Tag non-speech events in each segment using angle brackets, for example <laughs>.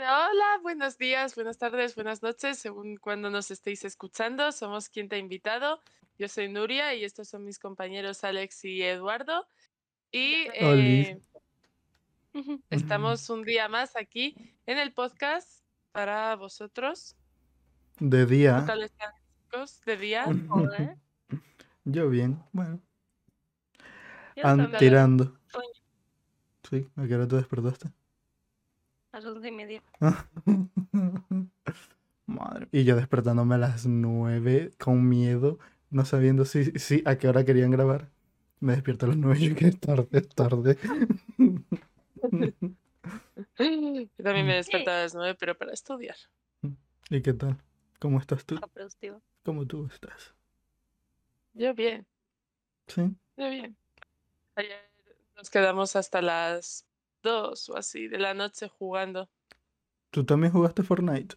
Hola, buenos días, buenas tardes, buenas noches, según cuando nos estéis escuchando. Somos quien te ha invitado. Yo soy Nuria y estos son mis compañeros Alex y Eduardo. Y eh, estamos un día más aquí en el podcast para vosotros. De ¿Qué día. tal están, chicos? De día. Joder, <laughs> Yo bien, bueno. yo An- también. tirando. Sí, ¿a qué hora te despertaste? Las once y media. <laughs> Madre. Y yo despertándome a las nueve con miedo, no sabiendo si, si a qué hora querían grabar. Me despierto a las nueve y yo, <laughs> que es tarde, es tarde. Yo también me desperté a las nueve, pero para estudiar. ¿Y qué tal? ¿Cómo estás tú? ¿Cómo tú estás? Yo bien, ¿Sí? yo bien. Ayer nos quedamos hasta las dos o así de la noche jugando. ¿Tú también jugaste Fortnite?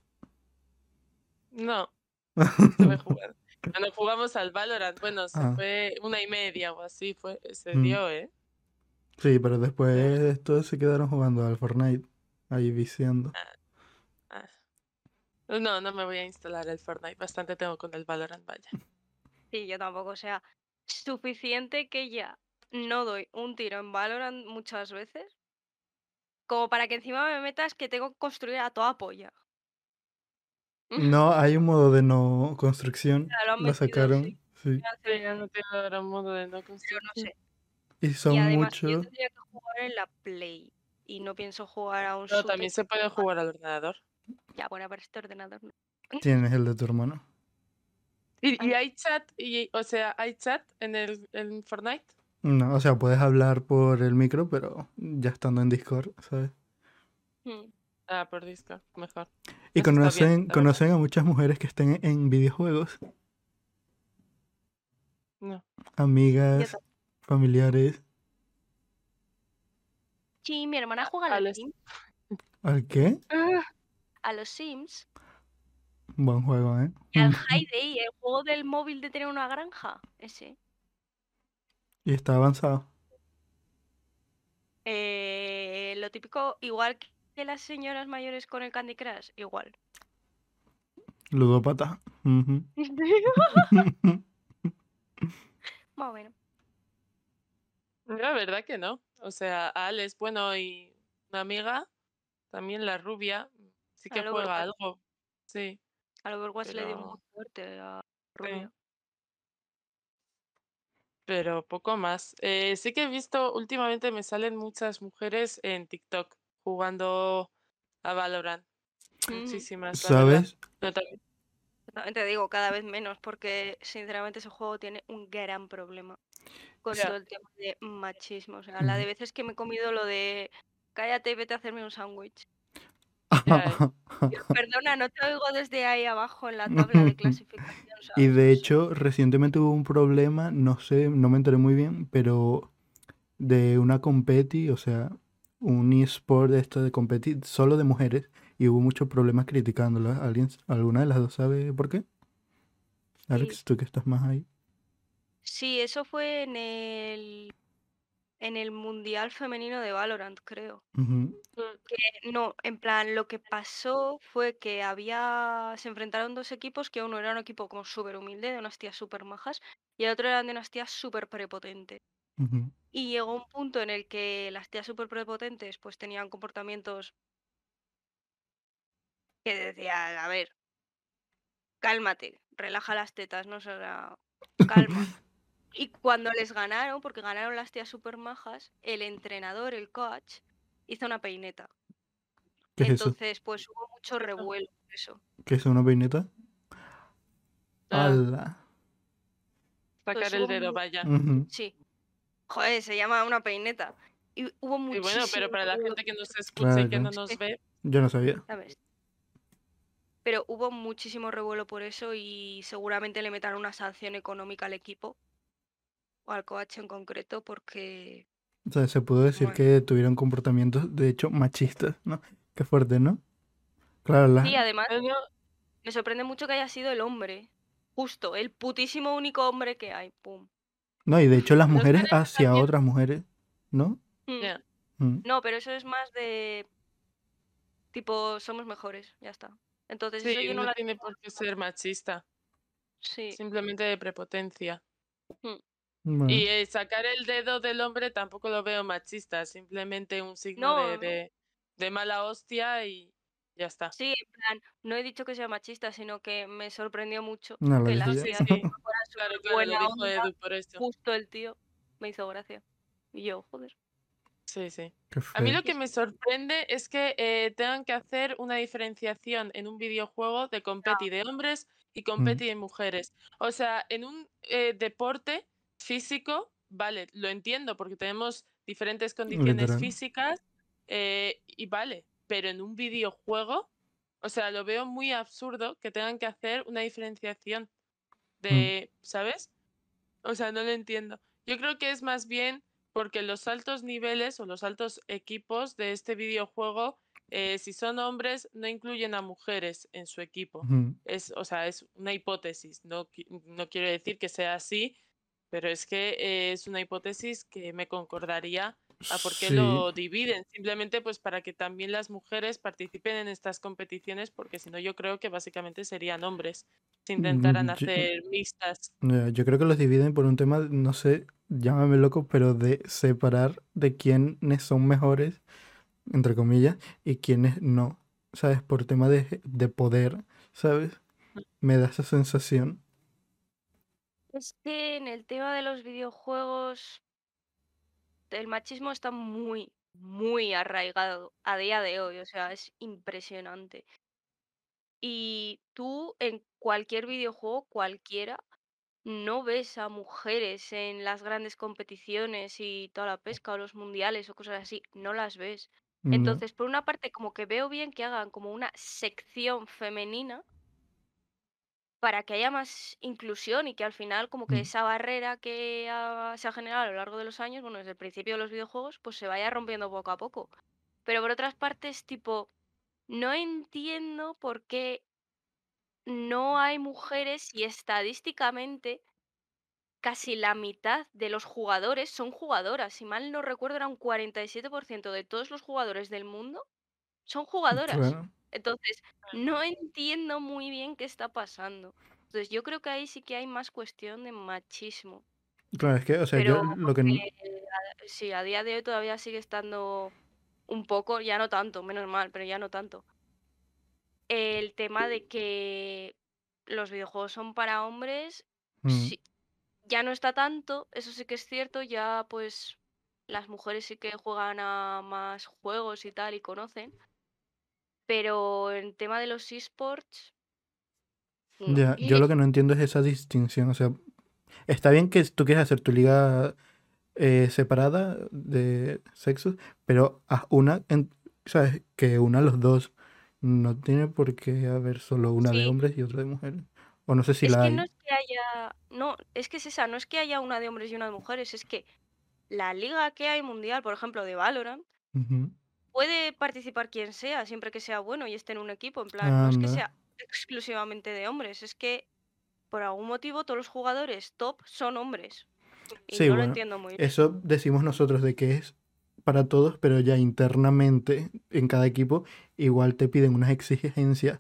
No, <laughs> estuve jugando. Cuando jugamos al Valorant, bueno, se Ah. fue una y media o así, fue, se Mm. dio, ¿eh? Sí, pero después todos se quedaron jugando al Fortnite, ahí viciando. Ah. No, no me voy a instalar el Fortnite, bastante tengo con el Valorant, vaya. Sí, yo tampoco. O sea, suficiente que ya no doy un tiro en Valorant muchas veces. Como para que encima me metas que tengo que construir a toda polla. No, hay un modo de no construcción, Ya lo han lo metido, sacaron, sí. ya no modo de sé. Y Y son además yo muchos. tendría que jugar en la Play. Y no pienso jugar a un Pero también se puede jugar al ordenador. Ya, bueno, para este ordenador no. Tienes el de tu hermano. ¿Y, y Ay. hay chat? Y, o sea, ¿hay chat en el en Fortnite? No, o sea, puedes hablar por el micro, pero ya estando en Discord, ¿sabes? Hmm. Ah, por Discord, mejor. Y Eso está bien, conocen, conocen a muchas mujeres que estén en videojuegos, No. amigas, familiares. Sí, mi hermana juega a los Alex. Sims. ¿Al qué? A los Sims. Buen juego, ¿eh? Y al <laughs> High Day, el juego del móvil de tener una granja. Ese. Y está avanzado. Eh, lo típico, igual que las señoras mayores con el Candy Crush, igual. Ludópata. Ujú. <laughs> Más o menos. La verdad que no. O sea, Alex, bueno, y una amiga, también la rubia, sí que juega algo. Sí. Al Overwatch le dio muy Pero- fuerte a sí. Pero poco más. Eh, sí que he visto, últimamente me salen muchas mujeres en TikTok jugando a Valorant. Mm. Muchísimas. ¿Sabes? Te digo, cada vez menos, porque sinceramente ese juego tiene un gran problema con todo el tema de machismo. O sea, la de veces que me he comido lo de cállate y vete a hacerme un sándwich. <laughs> Perdona, no te oigo desde ahí abajo en la tabla de <laughs> clasificación. Y de hecho, recientemente hubo un problema, no sé, no me enteré muy bien, pero de una competi, o sea, un eSport de esto de competi solo de mujeres, y hubo muchos problemas criticándola. ¿Alguien, alguna de las dos sabe por qué? Alex, Sí. tú que estás más ahí. Sí, eso fue en el en el Mundial Femenino de Valorant, creo. Que no, en plan, lo que pasó fue que había, se enfrentaron dos equipos, que uno era un equipo como súper humilde, de unas tías súper majas, y el otro eran de unas tías súper prepotentes. Y llegó un punto en el que las tías súper prepotentes pues tenían comportamientos que decían, a ver, cálmate, relaja las tetas, no será calma. <laughs> Y cuando les ganaron, porque ganaron las tías súper majas, el entrenador, el coach, hizo una peineta. ¿Qué es eso? Entonces, pues hubo mucho revuelo por eso. ¿Qué es una peineta? Ah, ¡Hala! sacar Pues el dedo, mu- vaya. Sí. Joder, se llama una peineta. Y hubo Y muchísimo bueno, pero para la gente que nos escucha y que Claro. no nos ve, Yo no sabía. ¿sabes? Pero hubo muchísimo revuelo por eso y seguramente le metan una sanción económica al equipo o al coach en concreto porque O sea, se pudo decir Bueno. que tuvieron comportamientos, de hecho, machistas, ¿no? Qué fuerte, ¿no? Claro, las... Sí, además me sorprende mucho que haya sido el hombre. Justo, el putísimo único hombre que hay. Pum. No, y de hecho las mujeres hacia también- otras mujeres, ¿no? Mm. Mm. No, pero eso es más de Tipo, somos mejores, ya está. Entonces, Sí, eso yo no no la tiene por qué ser machista, Sí. simplemente de prepotencia. Y eh, sacar el dedo del hombre tampoco lo veo machista, simplemente un signo de, No. de, de mala hostia y ya está. Sí, en plan, no he dicho que sea machista, sino que me sorprendió mucho No, que las dije Sí, claro, claro, lo buena dijo onda, Edu por eso. justo el tío. Me hizo gracia. Y yo, joder. Sí, sí. A mí lo que me sorprende es que eh, tengan que hacer una diferenciación en un videojuego de competi de hombres y competi de mujeres. O sea, en un eh, deporte físico, vale, lo entiendo porque tenemos diferentes condiciones Literal. físicas eh, y vale, pero en un videojuego, o sea, lo veo muy absurdo que tengan que hacer una diferenciación de, ¿sabes? O sea, no lo entiendo. Yo creo que es más bien porque los altos niveles o los altos equipos de este videojuego, eh, si son hombres, no incluyen a mujeres en su equipo. Es, o sea, es una hipótesis. No, no quiero decir que sea así, pero es que eh, es una hipótesis que me concordaría a por qué Sí. lo dividen. Simplemente pues para que también las mujeres participen en estas competiciones, porque si no yo creo que básicamente serían hombres si intentaran Mm, yo- hacer mixtas. Yo creo que los dividen por un tema, no sé, llámame loco, pero de separar de quiénes son mejores, entre comillas, y quiénes no, ¿sabes? Por tema de, de poder, ¿sabes? Me da esa sensación. Es que en el tema de los videojuegos, el machismo está muy, muy arraigado a día de hoy. O sea, es impresionante. Y tú en cualquier videojuego, cualquiera, no ves a mujeres en las grandes competiciones y toda la pesca o los mundiales o cosas así, no las ves. No. Entonces, por una parte, como que veo bien que hagan como una sección femenina para que haya más inclusión y que al final como que Mm. esa barrera que ha- se ha generado a lo largo de los años, bueno, desde el principio de los videojuegos, pues se vaya rompiendo poco a poco. Pero por otras partes, tipo, no entiendo por qué no hay mujeres y estadísticamente casi la mitad de los jugadores son jugadoras. Si mal no recuerdo, era un 47% de todos los jugadores del mundo son jugadoras. Entonces, no entiendo muy bien qué está pasando. Entonces, yo creo que ahí sí que hay más cuestión de machismo. Claro, es que, o sea, Pero yo lo que... n- eh, sí, a día de hoy todavía sigue estando un poco, ya no tanto, menos mal, pero ya no tanto. El tema de que los videojuegos son para hombres, Mm. sí, ya no está tanto, eso sí que es cierto, ya pues las mujeres sí que juegan a más juegos y tal y conocen. Pero en tema de los esports, no. Ya, yo lo que no entiendo es esa distinción. O sea, está bien que tú quieras hacer tu liga eh, separada de sexos, pero haz una, en- ¿sabes? Que una los dos. No tiene por qué haber solo una de Sí. hombres y otra de mujeres. O no sé si Es la que hay. no es que haya. No, es que es esa, no es que haya una de hombres y una de mujeres, es que la liga que hay mundial, por ejemplo, de Valorant, Ujú. Puede participar quien sea, siempre que sea bueno y esté en un equipo. En plan, no es que Anda. sea <laughs> exclusivamente de hombres, es que por algún motivo todos los jugadores top son hombres. Y Sí, no lo bueno, entiendo muy bien. Eso decimos nosotros de que es para todos, pero ya internamente en cada equipo igual te piden unas exigencias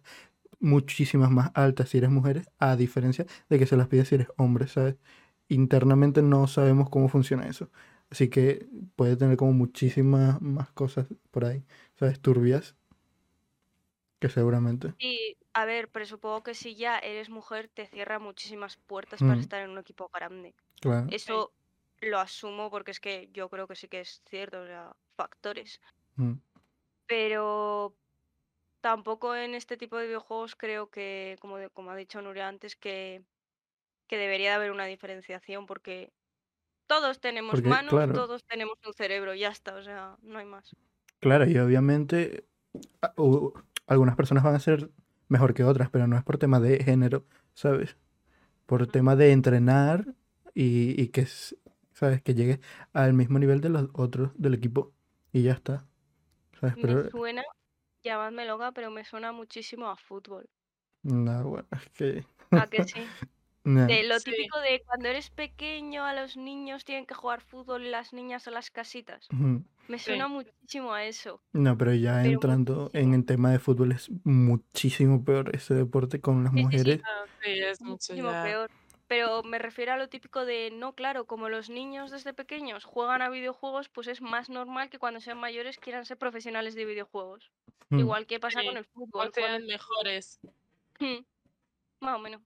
muchísimas más altas si eres mujer, a diferencia de que se las pide si eres hombre, ¿sabes? Internamente no sabemos cómo funciona eso. Así que puede tener como muchísimas más cosas por ahí, ¿sabes? Turbias. Que seguramente. Y, a ver, pero supongo que si ya eres mujer, te cierra muchísimas puertas para Mm. estar en un equipo grande. Claro. Eso lo asumo porque es que yo creo que sí que es cierto, o sea, factores. Mm. Pero tampoco en este tipo de videojuegos creo que, como, de- como ha dicho Nuria antes, que, que debería de haber una diferenciación porque todos tenemos Porque, manos, claro. todos tenemos un cerebro, ya está, o sea, no hay más. Claro, y obviamente algunas personas van a ser mejor que otras, pero no es por tema de género, ¿sabes? Por tema de entrenar y, y que, ¿sabes? Que llegue al mismo nivel de los otros del equipo y ya está. ¿Sabes? Me suena, llamadme loca, pero me suena muchísimo a fútbol. no, bueno, es que... ¿A que sí? <laughs> <laughs> De lo Sí. típico de cuando eres pequeño, a los niños tienen que jugar fútbol y las niñas a las casitas. Me Sí. suena muchísimo a eso. No, pero ya Pero entrando en el tema de fútbol es muchísimo peor ese deporte con las Sí, sí, sí. mujeres. Ah, sí, es Muchísimo ya. peor. Pero me refiero a lo típico de, no, claro, como los niños desde pequeños juegan a videojuegos, pues es más normal que cuando sean mayores quieran ser profesionales de videojuegos. Mm, Igual que pasa con el o fútbol. sean Cuando... mejores. Mm, Más o menos.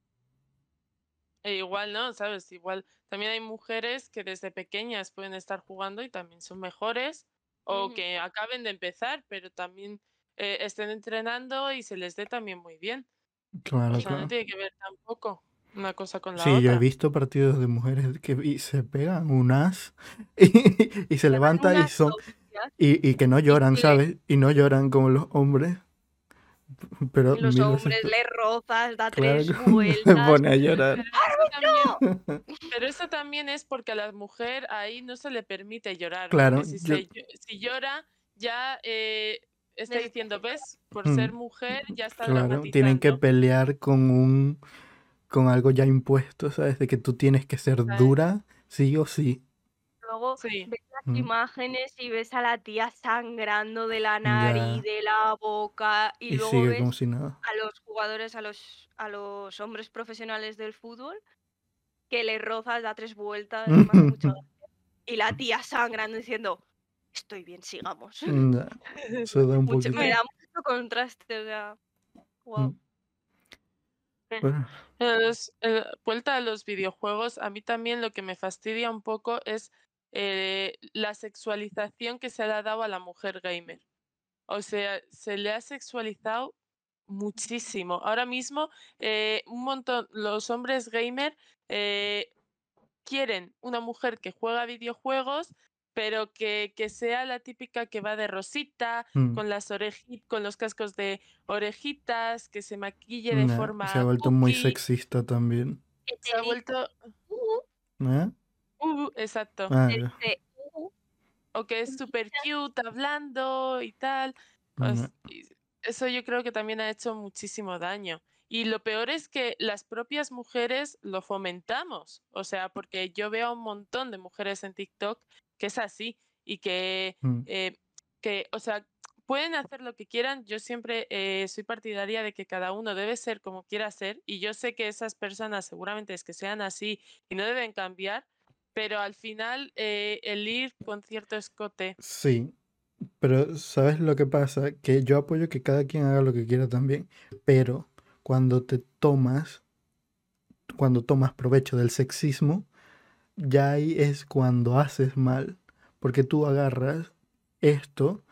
E igual, ¿no? ¿Sabes? Igual también hay mujeres que desde pequeñas pueden estar jugando y también son mejores o que acaben de empezar, pero también eh, estén entrenando y se les dé también muy bien. Claro, O sea, no tiene que ver tampoco una cosa con la Sí, yo he otra. visto partidos de mujeres que y se pegan un as <laughs> y, y se Llevan levanta y son y, y que no lloran, ¿sabes? Y no lloran como los hombres. Pero y los hombres le rozas, da claro tres que se <laughs> vueltas. pone a llorar. Pero eso, también, pero eso también es porque a la mujer ahí no se le permite llorar. Claro, si, yo- se llo- si llora, ya eh, está diciendo, ¿ves? Por Mm, ser mujer ya está Claro, tienen que pelear con un con algo ya impuesto, ¿sabes? De que tú tienes que ser ¿sabes? dura, sí o sí. Luego Sí. ves las Mm, imágenes y ves a la tía sangrando de la Ya. nariz, de la boca, y Y luego ves como si nada. a los jugadores, a los, a los hombres profesionales del fútbol, que le rozas, da tres vueltas. <laughs> Y la tía sangrando diciendo, estoy bien, sigamos. <laughs> Ya, Eso da un Mucho- poquito. me da mucho contraste, o sea, wow. Mm, bueno, Eh, los- eh, vuelta a los videojuegos, a mí también lo que me fastidia un poco es eh, la sexualización que se le ha dado a la mujer gamer. O sea, se le ha sexualizado muchísimo. Ahora mismo, eh, un montón, los hombres gamer eh, quieren una mujer que juega videojuegos, pero que, que sea la típica que va de rosita, mm, con las orejitas, con los cascos de orejitas, que se maquille de forma Se ha vuelto muy sexista también. Se ha vuelto ¿Eh? Uh, exacto. Ah, te ya. dice, "Uh", O que es súper cute hablando y tal. Eso yo creo que también ha hecho muchísimo daño. Y lo peor es que las propias mujeres lo fomentamos. O sea, porque yo veo a un montón de mujeres en TikTok que es así y que, Mm, eh, que o sea, pueden hacer lo que quieran. Yo siempre eh, soy partidaria de que cada uno debe ser como quiera ser. Y yo sé que esas personas seguramente es que sean así y no deben cambiar. Pero al final, eh, el ir con cierto escote. Sí, pero ¿sabes lo que pasa? Que yo apoyo que cada quien haga lo que quiera también, pero cuando te tomas, cuando tomas provecho del sexismo, ya ahí es cuando haces mal, porque tú agarras esto,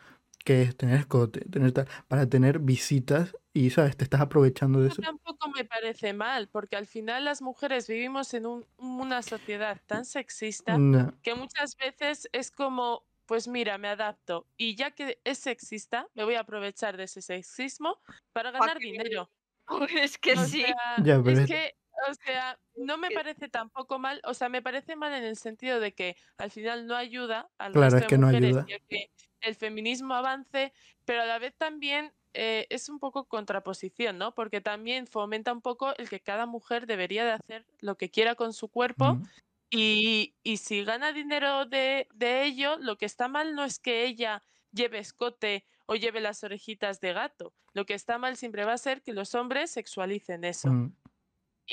que es tener escote, tener tal, para tener visitas y, ¿sabes? Te estás aprovechando de Eso eso. tampoco me parece mal, porque al final las mujeres vivimos en un- una sociedad tan sexista No, que muchas veces es como, pues mira, me adapto y ya que es sexista, me voy a aprovechar de ese sexismo para Pa' ganar dinero. <laughs> Es que O sí. sea, Ya, pero es que, o sea, no me parece tampoco mal, o sea, me parece mal en el sentido de que al final no ayuda al Claro, resto es de que no mujeres ayuda. y a que el feminismo avance, pero a la vez también eh, es un poco contraposición, ¿no? Porque también fomenta un poco el que cada mujer debería de hacer lo que quiera con su cuerpo mm, y, y si gana dinero de, de ello, lo que está mal no es que ella lleve escote o lleve las orejitas de gato. Lo que está mal siempre va a ser que los hombres sexualicen eso. mm,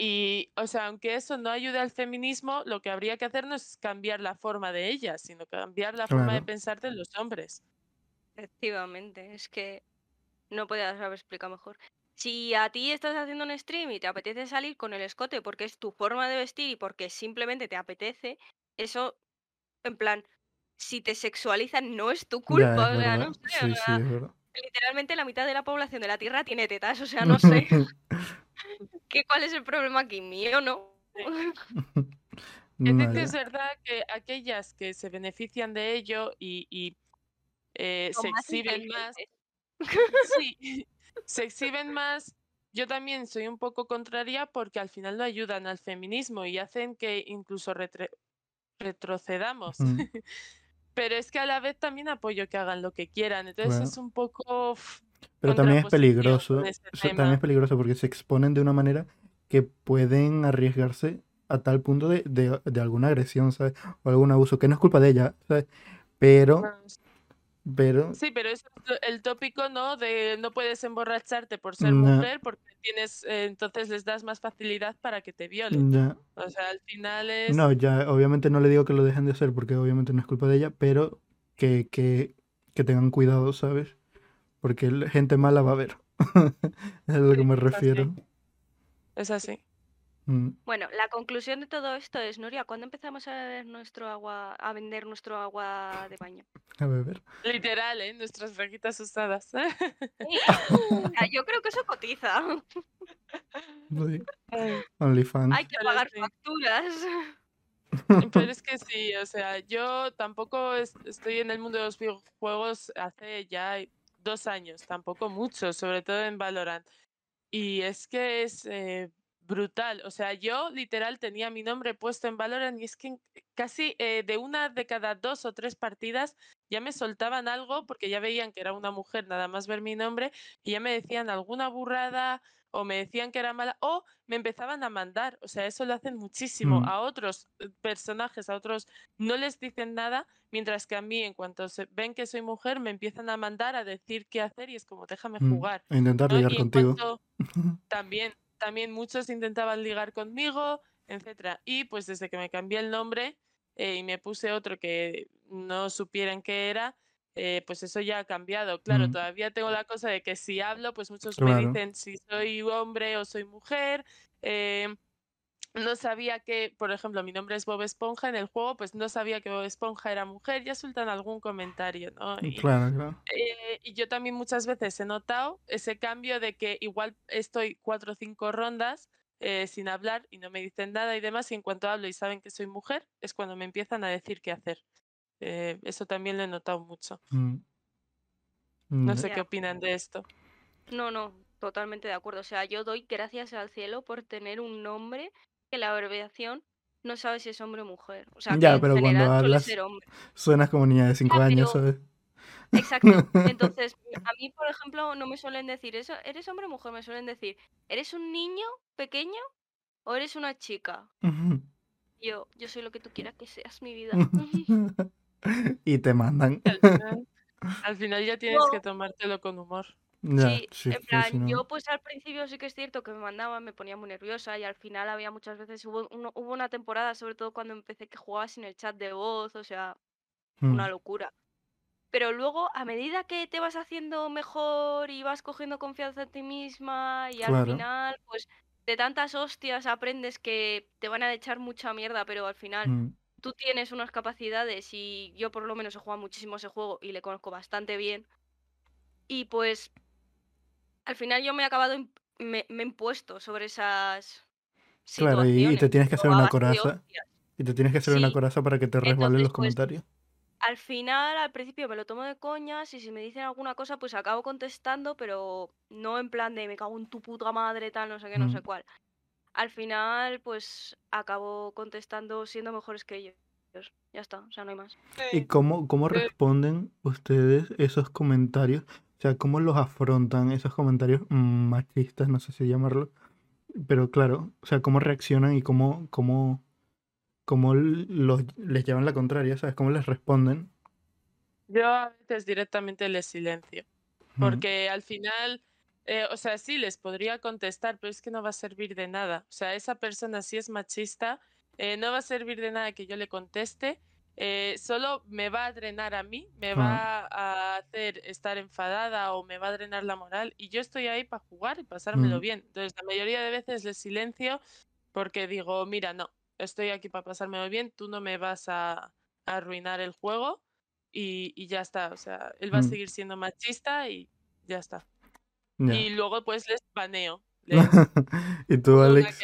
Y, o sea, aunque eso no ayude al feminismo, lo que habría que hacer no es cambiar la forma de ellas, sino cambiar la forma de pensar de los hombres. Efectivamente, es que no podía haber explicado mejor. Si a ti estás haciendo un stream y te apetece salir con el escote porque es tu forma de vestir y porque simplemente te apetece, eso, en plan, si te sexualizan no es tu Ya, culpa, es o sea, verdad. no sé, o Sí, sí, sea, es verdad. literalmente la mitad de la población de la Tierra tiene tetas, o sea, <laughs> no sé, <laughs> ¿qué, ¿cuál es el problema aquí? ¿Mío no? Que sí No, que es verdad que aquellas que se benefician de ello y, y, eh, se más exhiben más, sí, <laughs> se exhiben más. Yo también soy un poco contraria porque al final no ayudan al feminismo y hacen que incluso retre- retrocedamos. Mm, <laughs> Pero es que a la vez también apoyo que hagan lo que quieran. Entonces es un poco uf, Pero también es peligroso, también es peligroso porque se exponen de una manera que pueden arriesgarse a tal punto de, de- de alguna agresión, ¿sabes? O algún abuso, que no es culpa de ella, ¿sabes? Pero Pero Sí, pero es el tópico, ¿no? De no puedes emborracharte por ser No. mujer porque tienes, eh, entonces les das más facilidad para que te violen. ya. O sea, al final es... No, ya, obviamente no le digo que lo dejen de hacer porque obviamente no es culpa de ella, pero que, que, que tengan cuidado, ¿sabes? Porque gente mala va a haber. <laughs> Es a lo que me refiero. Es así. Mm, Bueno, la conclusión de todo esto es, Nuria, ¿cuándo empezamos a ver nuestro agua, a vender nuestro agua de baño? A beber. Literal, ¿eh? Nuestras raquitas usadas. Sea, <laughs> yo creo que eso cotiza. Sí. OnlyFans. Hay que pagar facturas. Pero es <laughs> que sí, o sea, yo tampoco es- estoy en el mundo de los videojuegos hace ya dos años, tampoco mucho, sobre todo en Valorant. Y es que es eh, brutal. O sea, yo literal tenía mi nombre puesto en Valorant y es que casi eh, de una de cada dos o tres partidas ya me soltaban algo porque ya veían que era una mujer, nada más ver mi nombre, y ya me decían alguna burrada o me decían que era mala o me empezaban a mandar. O sea, eso lo hacen muchísimo. Mm. A otros eh, personajes, a otros no les dicen nada, mientras que a mí, en cuanto se ven que soy mujer, me empiezan a mandar a decir qué hacer y es como, déjame Mm, jugar. A intentar ¿no? ligar contigo. cuanto- <laughs> también, también muchos intentaban ligar conmigo, etcétera. Y pues desde que me cambié el nombre eh, y me puse otro que no supieran qué era, eh, pues eso ya ha cambiado. Claro, Mm. todavía tengo la cosa de que si hablo, pues muchos Claro. me dicen si soy hombre o soy mujer. eh, no sabía que, por ejemplo, mi nombre es Bob Esponja en el juego, pues no sabía que Bob Esponja era mujer, ya sueltan algún comentario, ¿no? Y, Claro, claro. eh, y yo también muchas veces he notado ese cambio de que igual estoy cuatro o cinco rondas eh, sin hablar y no me dicen nada y demás, y en cuanto hablo y saben que soy mujer, es cuando me empiezan a decir qué hacer. Eh, eso también lo he notado mucho. Mm. No Ya. sé qué opinan de esto. No, no, totalmente de acuerdo. O sea, yo doy gracias al cielo por tener un nombre que la abreviación no sabe si es hombre o mujer. O sea, Ya, pero cuando general hablas ser hombre. suenas como niña de 5 Ya, años, pero- ¿sabes? Exacto. <laughs> Entonces, a mí, por ejemplo, no me suelen decir eso, ¿eres hombre o mujer? Me suelen decir, ¿eres un niño pequeño o eres una chica? Yo, yo soy lo que tú quieras que seas, mi vida. <laughs> <laughs> <laughs> y te mandan. Al final, al final ya tienes que tomártelo con humor. Ya, Sí, sí, en que plan, no- yo pues al principio sí que es cierto que me mandaban, me ponía muy nerviosa y al final había muchas veces, hubo, uno- hubo una temporada, sobre todo cuando empecé, que jugaba sin el chat de voz, o sea, Mm, una locura. Pero luego, a medida que te vas haciendo mejor y vas cogiendo confianza en ti misma y al final, pues de tantas hostias aprendes que te van a echar mucha mierda, pero al final mm, tú tienes unas capacidades y yo por lo menos he jugado muchísimo ese juego y le conozco bastante bien. Y pues al final yo me he acabado, me, me he impuesto sobre esas Claro, y- y te tienes que hacer una coraza. Y te tienes que hacer una coraza para que te resbalen los pues, comentarios. Al final, al principio me lo tomo de coñas y si me dicen alguna cosa, pues acabo contestando, pero no en plan de me cago en tu puta madre, tal, no sé qué, no sé cuál. Al final, pues acabo contestando siendo mejores que ellos. Ya está, o sea, no hay más. ¿Y cómo, cómo Eh. responden ustedes esos comentarios? O sea, ¿cómo los afrontan esos comentarios machistas, no sé si llamarlo? Pero claro, o sea, ¿cómo reaccionan y cómo, cómo, cómo los, les llevan la contraria, ¿sabes? ¿Cómo les responden? Yo a veces directamente les silencio. Porque al final, eh, o sea, sí les podría contestar, pero es que no va a servir de nada. O sea, esa persona si es machista, eh, no va a servir de nada que yo le conteste. eh, solo me va a drenar a mí, me va a hacer estar enfadada o me va a drenar la moral. Y yo estoy ahí para jugar y pasármelo Mm. bien. Entonces, la mayoría de veces les silencio porque digo, mira, no, estoy aquí para pasármelo bien, tú no me vas a, a arruinar el juego y, y ya está. O sea, él va a Mm. seguir siendo machista y ya está. Y luego pues les baneo. <laughs> Les ¿Y tú, Alex?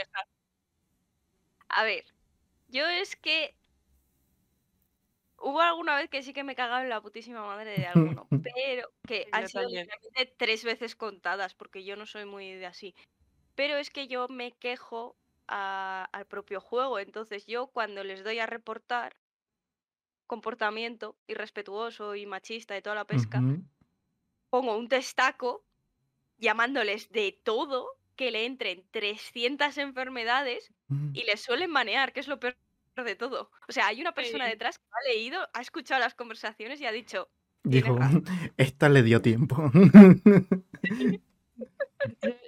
A ver, yo es que hubo alguna vez que sí que me cagaba en la putísima madre de alguno, <laughs> pero que han yo sido literalmente tres veces contadas, porque yo no soy muy de así. Pero es que yo me quejo a- al propio juego, entonces yo cuando les doy a reportar comportamiento irrespetuoso y machista y toda la pesca, pongo un testaco llamándoles de todo, que le entren 300 enfermedades Mm. y les suelen manear, que es lo peor de todo. O sea, hay una persona Sí. detrás que ha leído, ha escuchado las conversaciones y ha dicho, Dijo, <laughs> esta le dio tiempo. <laughs>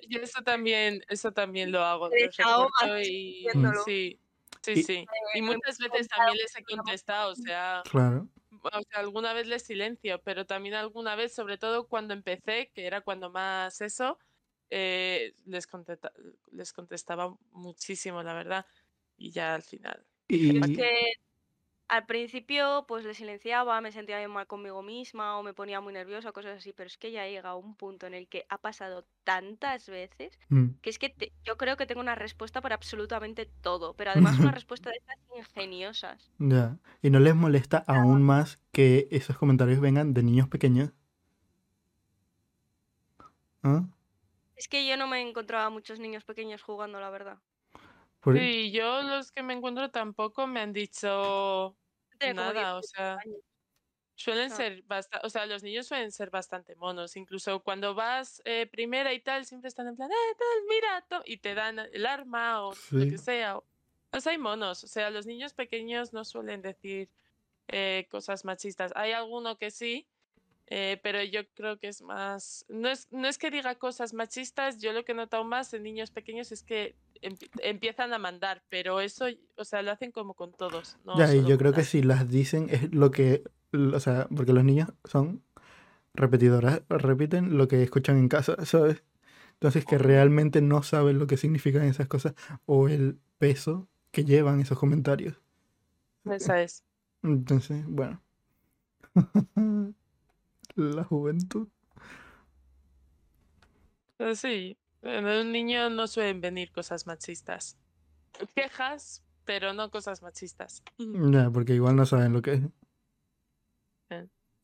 Yo, eso también, eso también lo hago. Reporto y sí, sí, Y- sí. Y muchas hemos veces también les he contestado, o sea, claro. O sea, alguna vez les silencio, pero también alguna vez, sobre todo cuando empecé, que era cuando más eso, eh, les, contesta- les contestaba muchísimo, la verdad. Y ya al final. Y, Es que al principio pues le silenciaba, me sentía bien mal conmigo misma o me ponía muy nerviosa, cosas así, pero es que ya llega un punto en el que ha pasado tantas veces mm, que es que te- yo creo que tengo una respuesta para absolutamente todo, pero además una <laughs> respuesta de estas ingeniosas. ya. ¿Y no les molesta aún más que esos comentarios vengan de niños pequeños? ¿Ah? Es que yo no me encontraba muchos niños pequeños jugando, la verdad. Por- Sí, yo los que me encuentro tampoco me han dicho como nada, 18 o sea, suelen ser bastante, o sea, los niños suelen ser bastante monos, incluso cuando vas eh, primera y tal, siempre están en plan, eh, tal, mira, to-", y te dan el arma o lo Sí. que sea. o- Pues hay monos, o sea, los niños pequeños no suelen decir eh, cosas machistas. Hay alguno que sí, eh, pero yo creo que es más, no es, no es que diga cosas machistas, yo lo que he notado más en niños pequeños es que empiezan a mandar, pero eso, o sea, lo hacen como con todos. No ya, y yo creo que si las dicen es lo que, o sea, porque los niños son repetidoras, repiten lo que escuchan en casa, ¿sabes? Entonces que realmente no saben lo que significan esas cosas o el peso que llevan esos comentarios. Esa es. Entonces, bueno. <laughs> La juventud. Pero sí, en un niño no suelen venir cosas machistas. Quejas, pero no cosas machistas. Ya, porque igual no saben lo que es.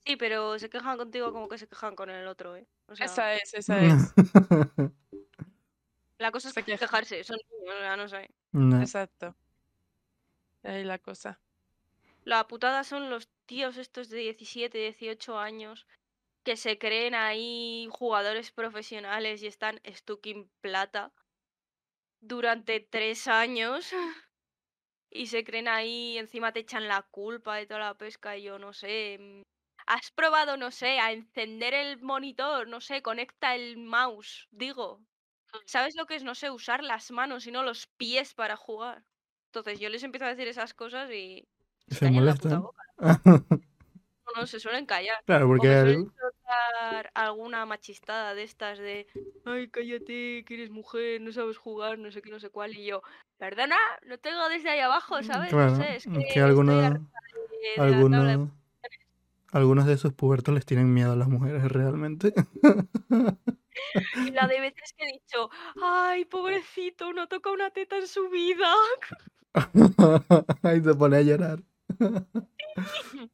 Sí, pero se quejan contigo como que se quejan con el otro, ¿eh? O sea, Esa es, esa es. <laughs> la cosa es quejan. quejarse, son niños, o sea, no sé. No. Exacto. Ahí la cosa. La putada son los tíos estos de 17, 18 años que se creen ahí jugadores profesionales y están stuck plata durante tres años y se creen ahí, encima te echan la culpa de toda la pesca y yo no sé. mm, ¿Has probado, no sé, a encender el monitor? No sé, conecta el mouse, digo. ¿Sabes lo que es, no sé, usar las manos y no los pies para jugar? Entonces yo les empiezo a decir esas cosas y <laughs> se, Se la puta boca. <laughs> No, no, se suelen callar. Claro, porque me hay suelen algo- soltar alguna machistada de estas de ay, cállate, que eres mujer, no sabes jugar, no sé qué, no sé cuál. Y yo, perdona, lo tengo desde ahí abajo, ¿sabes? Claro, no sé, es que, que arriba de, tabla de algunos, de esos pubertos les tienen miedo a las mujeres realmente. Y la de veces que he dicho, ay, pobrecito, no toca una teta en su vida. <laughs> Ahí se pone a llorar. <laughs>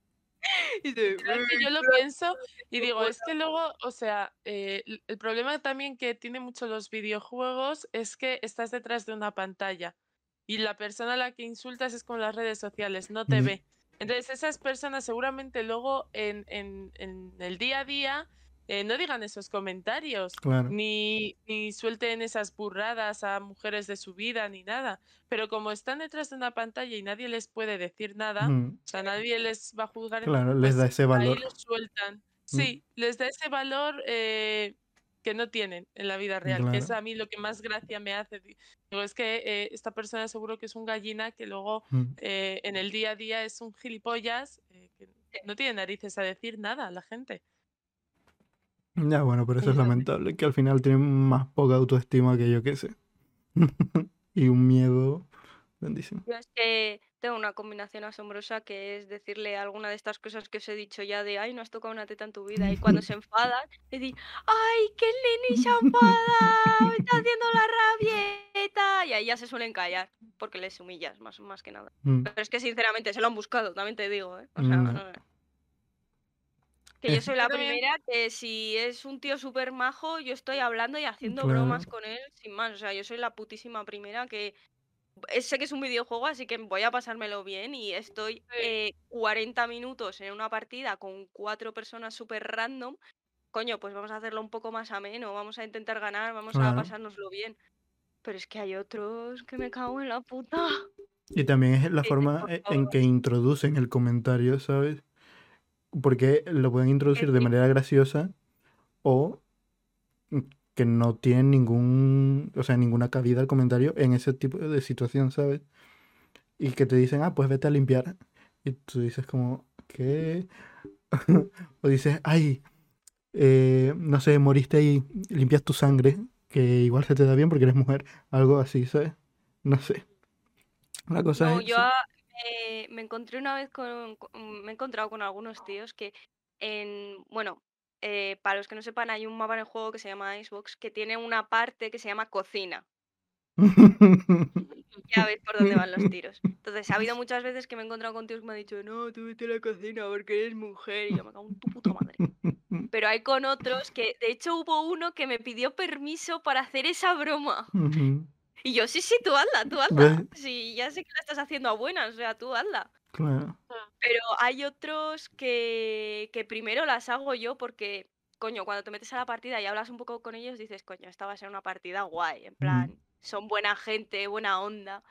<laughs> Y de, Pero es que yo lo pienso y digo, es que luego, o sea, eh, el problema también que tienen mucho los videojuegos es que estás detrás de una pantalla y la persona a la que insultas es con las redes sociales, no te Mm. ve. Entonces esas personas seguramente luego en, en- en el día a día eh, no digan esos comentarios. Claro. Ni, ni suelten esas burradas a mujeres de su vida ni nada. Pero como están detrás de una pantalla y nadie les puede decir nada, Mm, o sea, nadie les va a juzgar. Claro, les pues da ese Ahí valor. lo sueltan. Mm. Sí, les da ese valor eh, que no tienen en la vida real, que es a mí lo que más gracia me hace. Di- Digo, es que eh, esta persona seguro que es un gallina que luego Mm. eh, en el día a día es un gilipollas eh, que no tiene narices a decir nada a la gente. Ya, bueno, pero eso es lamentable, que al final tienen más poca autoestima que yo que sé. <laughs> y un miedo grandísimo. Yo es que tengo una combinación asombrosa que es decirle alguna de estas cosas que os he dicho ya de ay, no has tocado una teta en tu vida. Y cuando se <laughs> enfadan, decir, ay, que neni se ha enfadado, me está haciendo la rabieta. Y ahí ya se suelen callar, porque les humillas, más, más que nada. Mm, Pero es que sinceramente se lo han buscado, también te digo, ¿eh? O sea, No. no sé. Que yo <laughs> soy la primera que si es un tío súper majo, yo estoy hablando y haciendo Claro. bromas con él sin más. O sea, yo soy la putísima primera que eh, sé que es un videojuego, así que voy a pasármelo bien y estoy eh, 40 minutos en una partida con cuatro personas súper random. Coño, pues vamos a hacerlo un poco más ameno, vamos a intentar ganar, vamos a pasárnoslo bien. Pero es que hay otros que me cago en la puta. Y también es la <laughs> forma e- en que introducen el comentario, ¿sabes? Porque lo pueden introducir de manera graciosa o que no tienen ningún, o sea, ninguna cabida el comentario en ese tipo de situación, ¿sabes? Y que te dicen, ah, pues vete a limpiar. Y tú dices como, ¿qué? <laughs> o dices, ay, eh, no sé, moriste ahí, limpias tu sangre, que igual se te da bien porque eres mujer, algo así, ¿sabes? No sé. La cosa No, es yo eso. a- eh, me encontré una vez con, con- me he encontrado con algunos tíos que en, bueno, eh, para los que no sepan, hay un mapa en el juego que se llama Icebox que tiene una parte que se llama cocina. Ya veis por dónde van los <laughs> tiros. Entonces, ha habido muchas veces que me he encontrado con tíos que me han dicho, no, tú vete a la cocina porque eres mujer. Y yo me cago en tu puta madre. Pero hay con otros que, de hecho, hubo uno que me pidió permiso para hacer esa broma. Ujú. Y yo, sí, sí, tú hazla, tú hazla. ¿Ves? Sí, ya sé que la estás haciendo a buenas, o sea, tú hazla. Claro. Pero hay otros que, que primero las hago yo porque, coño, cuando te metes a la partida y hablas un poco con ellos, dices, coño, esta va a ser una partida guay, en Ujú. plan, son buena gente, buena onda.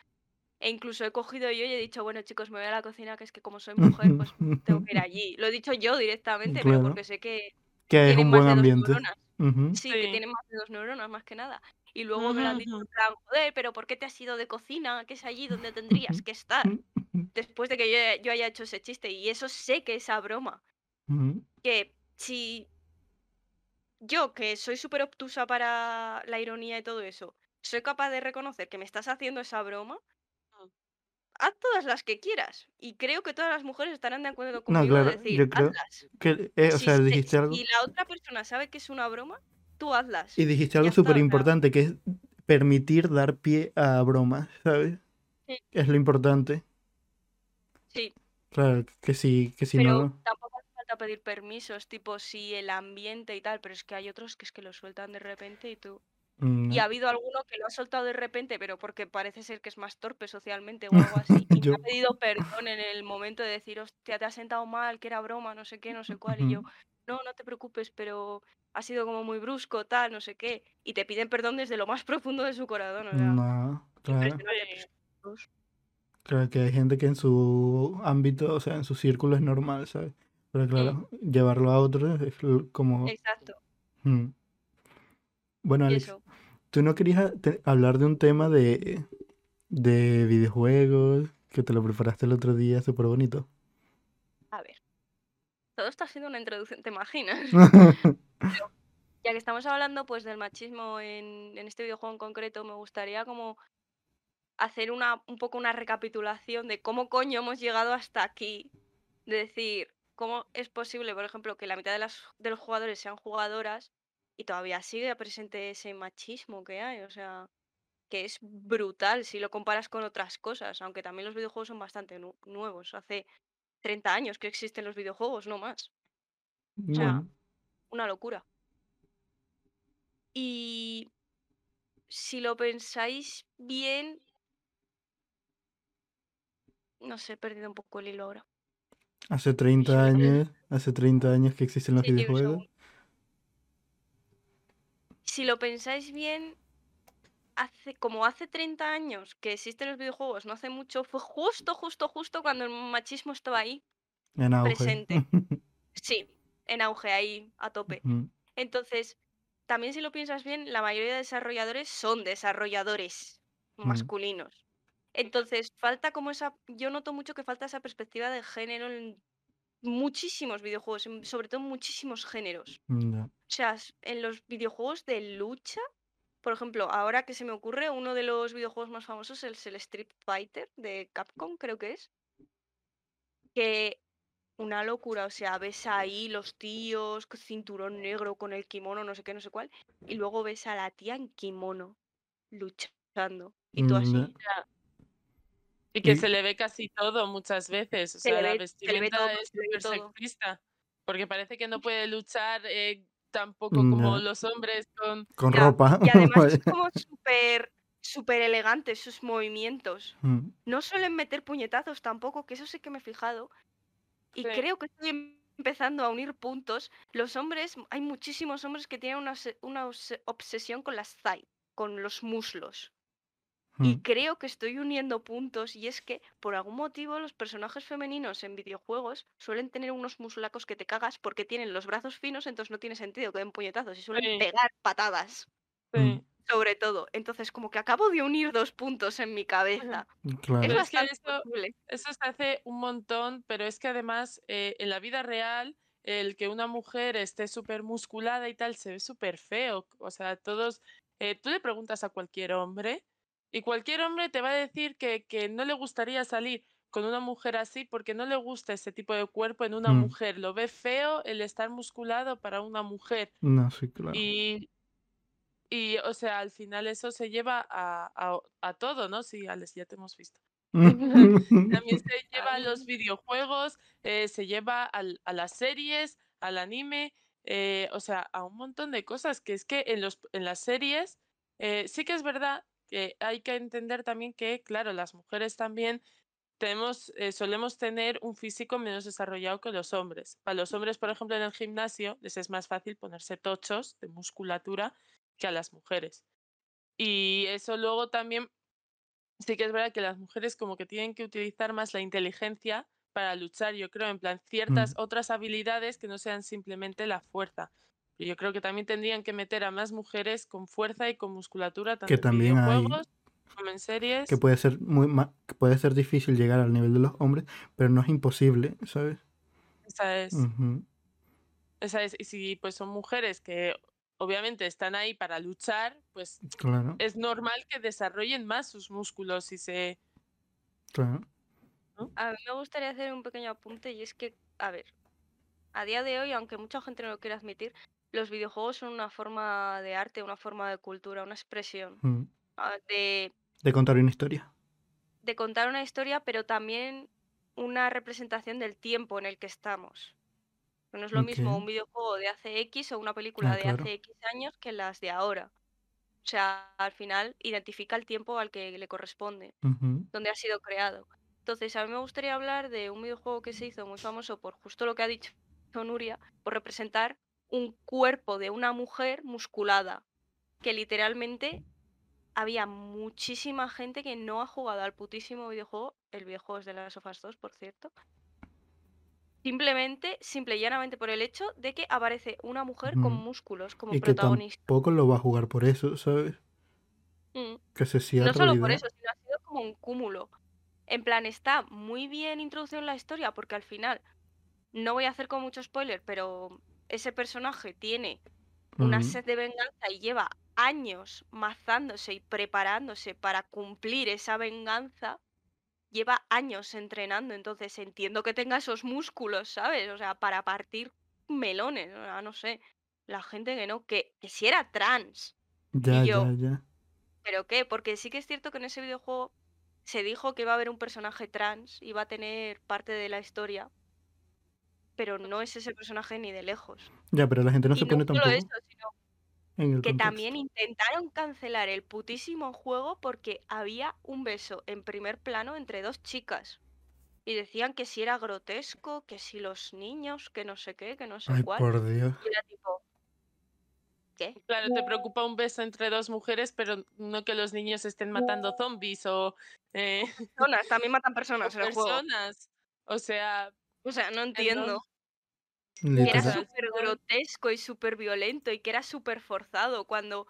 E incluso he cogido yo y he dicho, bueno, chicos, me voy a la cocina, que es que como soy mujer, pues <laughs> tengo que ir allí. Lo he dicho yo directamente, pero porque sé que Que es tienen un más buen de dos ambiente. neuronas. Ujú. Sí, que Sí. tienen más de dos neuronas, más que nada. Y luego me lo han dicho Ujú. en plan, joder, pero ¿por qué te has ido de cocina? Que es allí donde tendrías que estar. <laughs> Después de que yo, yo haya hecho ese chiste. Y eso sé que es a broma. Que si yo, que soy súper obtusa para la ironía y todo eso, soy capaz de reconocer que me estás haciendo esa broma, Mm. haz todas las que quieras. Y creo que todas las mujeres estarán de acuerdo No, conmigo de claro, decir, yo creo hazlas. que, eh, o Si, sea, se- dijiste algo. si la otra persona sabe que es una broma, tú hazlas. Y dijiste algo súper importante, que es permitir dar pie a bromas, ¿sabes? Sí. Es lo importante. sí. Claro, que sí, que si Pero no. tampoco hace falta pedir permisos, tipo si el ambiente y tal, pero es que hay otros que es que lo sueltan de repente y tú... mm, Y ha habido alguno que lo ha soltado de repente, pero porque parece ser que es más torpe socialmente o algo así, y <laughs> me Yo. ha pedido perdón en el momento de decir, hostia, te has sentado mal, que era broma, no sé qué, no sé cuál, y yo. No, no te preocupes, pero ha sido como muy brusco, tal, no sé qué, y te piden perdón desde lo más <laughs> profundo de su corazón, o sea, No, claro. Claro que hay gente que en su ámbito, o sea, en su círculo es normal, ¿sabes? Pero claro, llevarlo a otros es como... Exacto, Mm. Bueno, Alex, eso. ¿tú no querías hablar de un tema de, de videojuegos que te lo preparaste el otro día, súper bonito? Todo está siendo una introducción, ¿te imaginas? <laughs> ya que estamos hablando pues del machismo en, en este videojuego en concreto, me gustaría como hacer una, un poco una recapitulación de cómo coño hemos llegado hasta aquí. De decir, cómo es posible, por ejemplo, que la mitad de, las, de los jugadores sean jugadoras y todavía sigue presente ese machismo que hay. O sea, que es brutal si lo comparas con otras cosas, aunque también los videojuegos son bastante nu- nuevos. Hace 30 años que existen los videojuegos, no más. O sea, Bueno, una locura. Y si lo pensáis bien, no sé, he perdido un poco el hilo ahora. hace 30 Sí. años, hace 30 años que existen los Sí, videojuegos. Si lo pensáis bien, hace como hace 30 años que existen los videojuegos, no hace mucho, fue justo, justo, justo cuando el machismo estaba ahí, En auge. presente. <laughs> sí, en auge ahí, a tope. Entonces, también si lo piensas bien, la mayoría de desarrolladores son desarrolladores Mm. masculinos. Entonces, falta como esa, yo noto mucho que falta esa perspectiva de género en muchísimos videojuegos, sobre todo en muchísimos géneros. Ya. O sea, en los videojuegos de lucha, por ejemplo, ahora que se me ocurre, uno de los videojuegos más famosos es el Street Fighter de Capcom, creo que es. Que una locura, o sea, ves ahí los tíos, cinturón negro con el kimono, no sé qué, no sé cuál, y luego ves a la tía en kimono luchando. Y tú Mm, así, ya. Y que Y- se le ve casi todo muchas veces. O Se sea, la ve- se le ve vestimenta todo, es se le ve súper todo. sexista. Porque parece que no puede luchar eh, tampoco como los hombres con... Con Ya, ropa. Y además es <laughs> como súper, súper elegante sus movimientos. Mm, No suelen meter puñetazos tampoco, que eso sí que me he fijado. Y Sí. creo que estoy em- empezando a unir puntos. Los hombres, hay muchísimos hombres que tienen una, una obse- obsesión con las thigh, con los muslos. Y Mm, creo que estoy uniendo puntos y es que por algún motivo los personajes femeninos en videojuegos suelen tener unos musulacos que te cagas porque tienen los brazos finos, entonces no tiene sentido que den puñetazos y suelen Sí. pegar patadas, mm, Sí. sobre todo. Entonces como que acabo de unir dos puntos en mi cabeza. Es Claro. Es que bastante eso- posible. Eso se hace un montón, pero es que además eh, en la vida real el que una mujer esté súper musculada y tal se ve súper feo. O sea, todos, eh, tú le preguntas a cualquier hombre y cualquier hombre te va a decir que, que no le gustaría salir con una mujer así porque no le gusta ese tipo de cuerpo en una Mm. mujer. Lo ve feo el estar musculado para una mujer. No, sí, claro. Y, y, o sea, al final eso se lleva a, a, a todo, ¿no? Sí, Alex, ya te hemos visto. <laughs> <laughs> También se lleva a los videojuegos, eh, se lleva al- a las series, al anime, eh, o sea, a un montón de cosas. Que es que en, los, en las series eh, sí que es verdad que hay que entender también que, claro, las mujeres también tenemos, eh, solemos tener un físico menos desarrollado que los hombres. Para los hombres, por ejemplo, en el gimnasio les es más fácil ponerse tochos de musculatura que a las mujeres. Y eso luego también sí que es verdad que las mujeres como que tienen que utilizar más la inteligencia para luchar, yo creo, en plan ciertas otras habilidades que no sean simplemente la fuerza. Y yo creo que también tendrían que meter a más mujeres con fuerza y con musculatura, tanto en también hay- videojuegos como en series. que puede ser muy ma- que puede ser difícil llegar al nivel de los hombres, pero no es imposible, ¿sabes? Esa es, esa es. Y si pues son mujeres que obviamente están ahí para luchar, pues Claro, es normal que desarrollen más sus músculos y se... claro. A mí me gustaría hacer un pequeño apunte y es que, a ver, a día de hoy, aunque mucha gente no lo quiera admitir, los videojuegos son una forma de arte, una forma de cultura, una expresión Mm. ah, de, De contar una historia. de contar una historia, pero también una representación del tiempo en el que estamos. No es lo mismo un videojuego de hace X o una película Ah, de claro. hace X años que las de ahora. O sea, al final identifica el tiempo al que le corresponde. Donde ha sido creado. Entonces, a mí me gustaría hablar de un videojuego que se hizo muy famoso por justo lo que ha dicho Nuria, por representar un cuerpo de una mujer musculada, que literalmente había muchísima gente que no ha jugado al putísimo videojuego, el videojuego es de las Us 2, por cierto, simplemente, simple y llanamente por el hecho de que aparece una mujer con músculos como Y que protagonista. tampoco lo va a jugar por eso, ¿sabes? Mm. Que se siga No solo por eso, sino ha sido como un cúmulo. En plan, está muy bien introducido en la historia porque al final, no voy a hacer con mucho spoiler, pero ese personaje tiene una sed de venganza y lleva años mazándose y preparándose para cumplir esa venganza. Lleva años entrenando, entonces entiendo que tenga esos músculos, ¿sabes? O sea, para partir melones, o sea, no sé. La gente que no, que, que si era trans. Ya, yo- ya, ya. ¿Pero qué? Porque sí que es cierto que en ese videojuego se dijo que iba a haber un personaje trans, iba a tener parte de la historia, pero no es ese personaje ni de lejos. Ya, pero la gente no y se no pone solo tampoco eso, sino en el que contexto. también intentaron cancelar el putísimo juego porque había un beso en primer plano entre dos chicas. Y decían que si era grotesco, que si los niños, que no sé qué, que no sé Ay, cuál. por Dios. Y era tipo, ¿qué? Claro, te preocupa un beso entre dos mujeres, pero no que los niños estén matando zombies o, eh, Personas, también matan <laughs> o personas en el juego. personas. O sea, O sea, no entiendo. Que era súper grotesco y súper violento y que era súper forzado cuando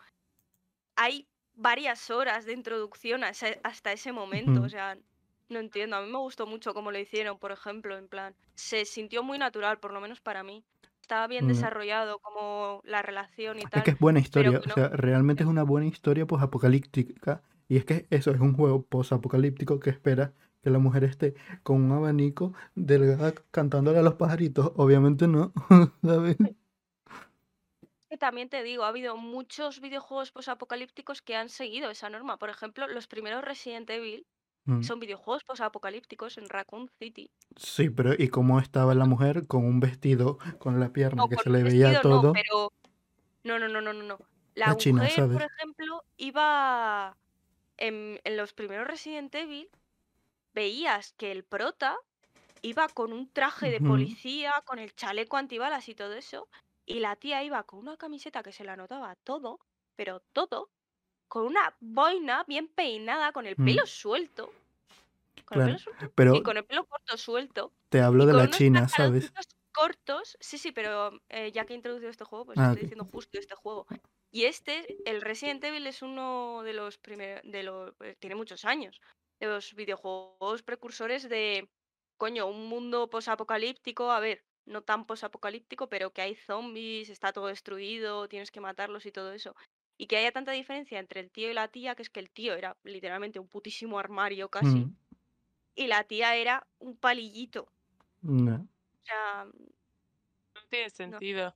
hay varias horas de introducción hasta ese momento. O sea, no entiendo. A mí me gustó mucho cómo lo hicieron, por ejemplo, en plan, se sintió muy natural, por lo menos para mí. Estaba bien Mm. desarrollado como la relación y tal. Es que es buena historia, o sea, realmente es una buena historia posapocalíptica. Y es que eso es un juego posapocalíptico que espera que la mujer esté con un abanico delgada cantándole a los pajaritos. Obviamente no, <laughs> ¿sabes? que también te digo, ha habido muchos videojuegos posapocalípticos que han seguido esa norma. Por ejemplo, los primeros Resident Evil Mm, son videojuegos posapocalípticos en Raccoon City. Sí, pero ¿y cómo estaba la mujer con un vestido con la pierna No, que se le veía vestido no, todo? pero no, no, no, no, no, no. La La china, mujer, por ejemplo, iba en, en los primeros Resident Evil, veías que el prota iba con un traje de policía, con el chaleco antibalas y todo eso, y la tía iba con una camiseta que se la notaba todo, pero todo, con una boina bien peinada, con el Mm. pelo suelto. Con el pelo suelto. Y Pero con el pelo corto suelto. te hablo Y de la China, ¿sabes? cortos. Sí, sí, pero eh, ya que he introducido este juego, pues Ah, estoy diciendo justo este juego. Y este, el Resident Evil es uno de los primeros, de los, eh, tiene muchos años, de los videojuegos precursores de, coño, un mundo posapocalíptico, a ver, no tan posapocalíptico, pero que hay zombies, está todo destruido, tienes que matarlos y todo eso. Y que haya tanta diferencia entre el tío y la tía, que es que el tío era literalmente un putísimo armario casi, Mm, y la tía era un palillito. no. O sea, No tiene sentido.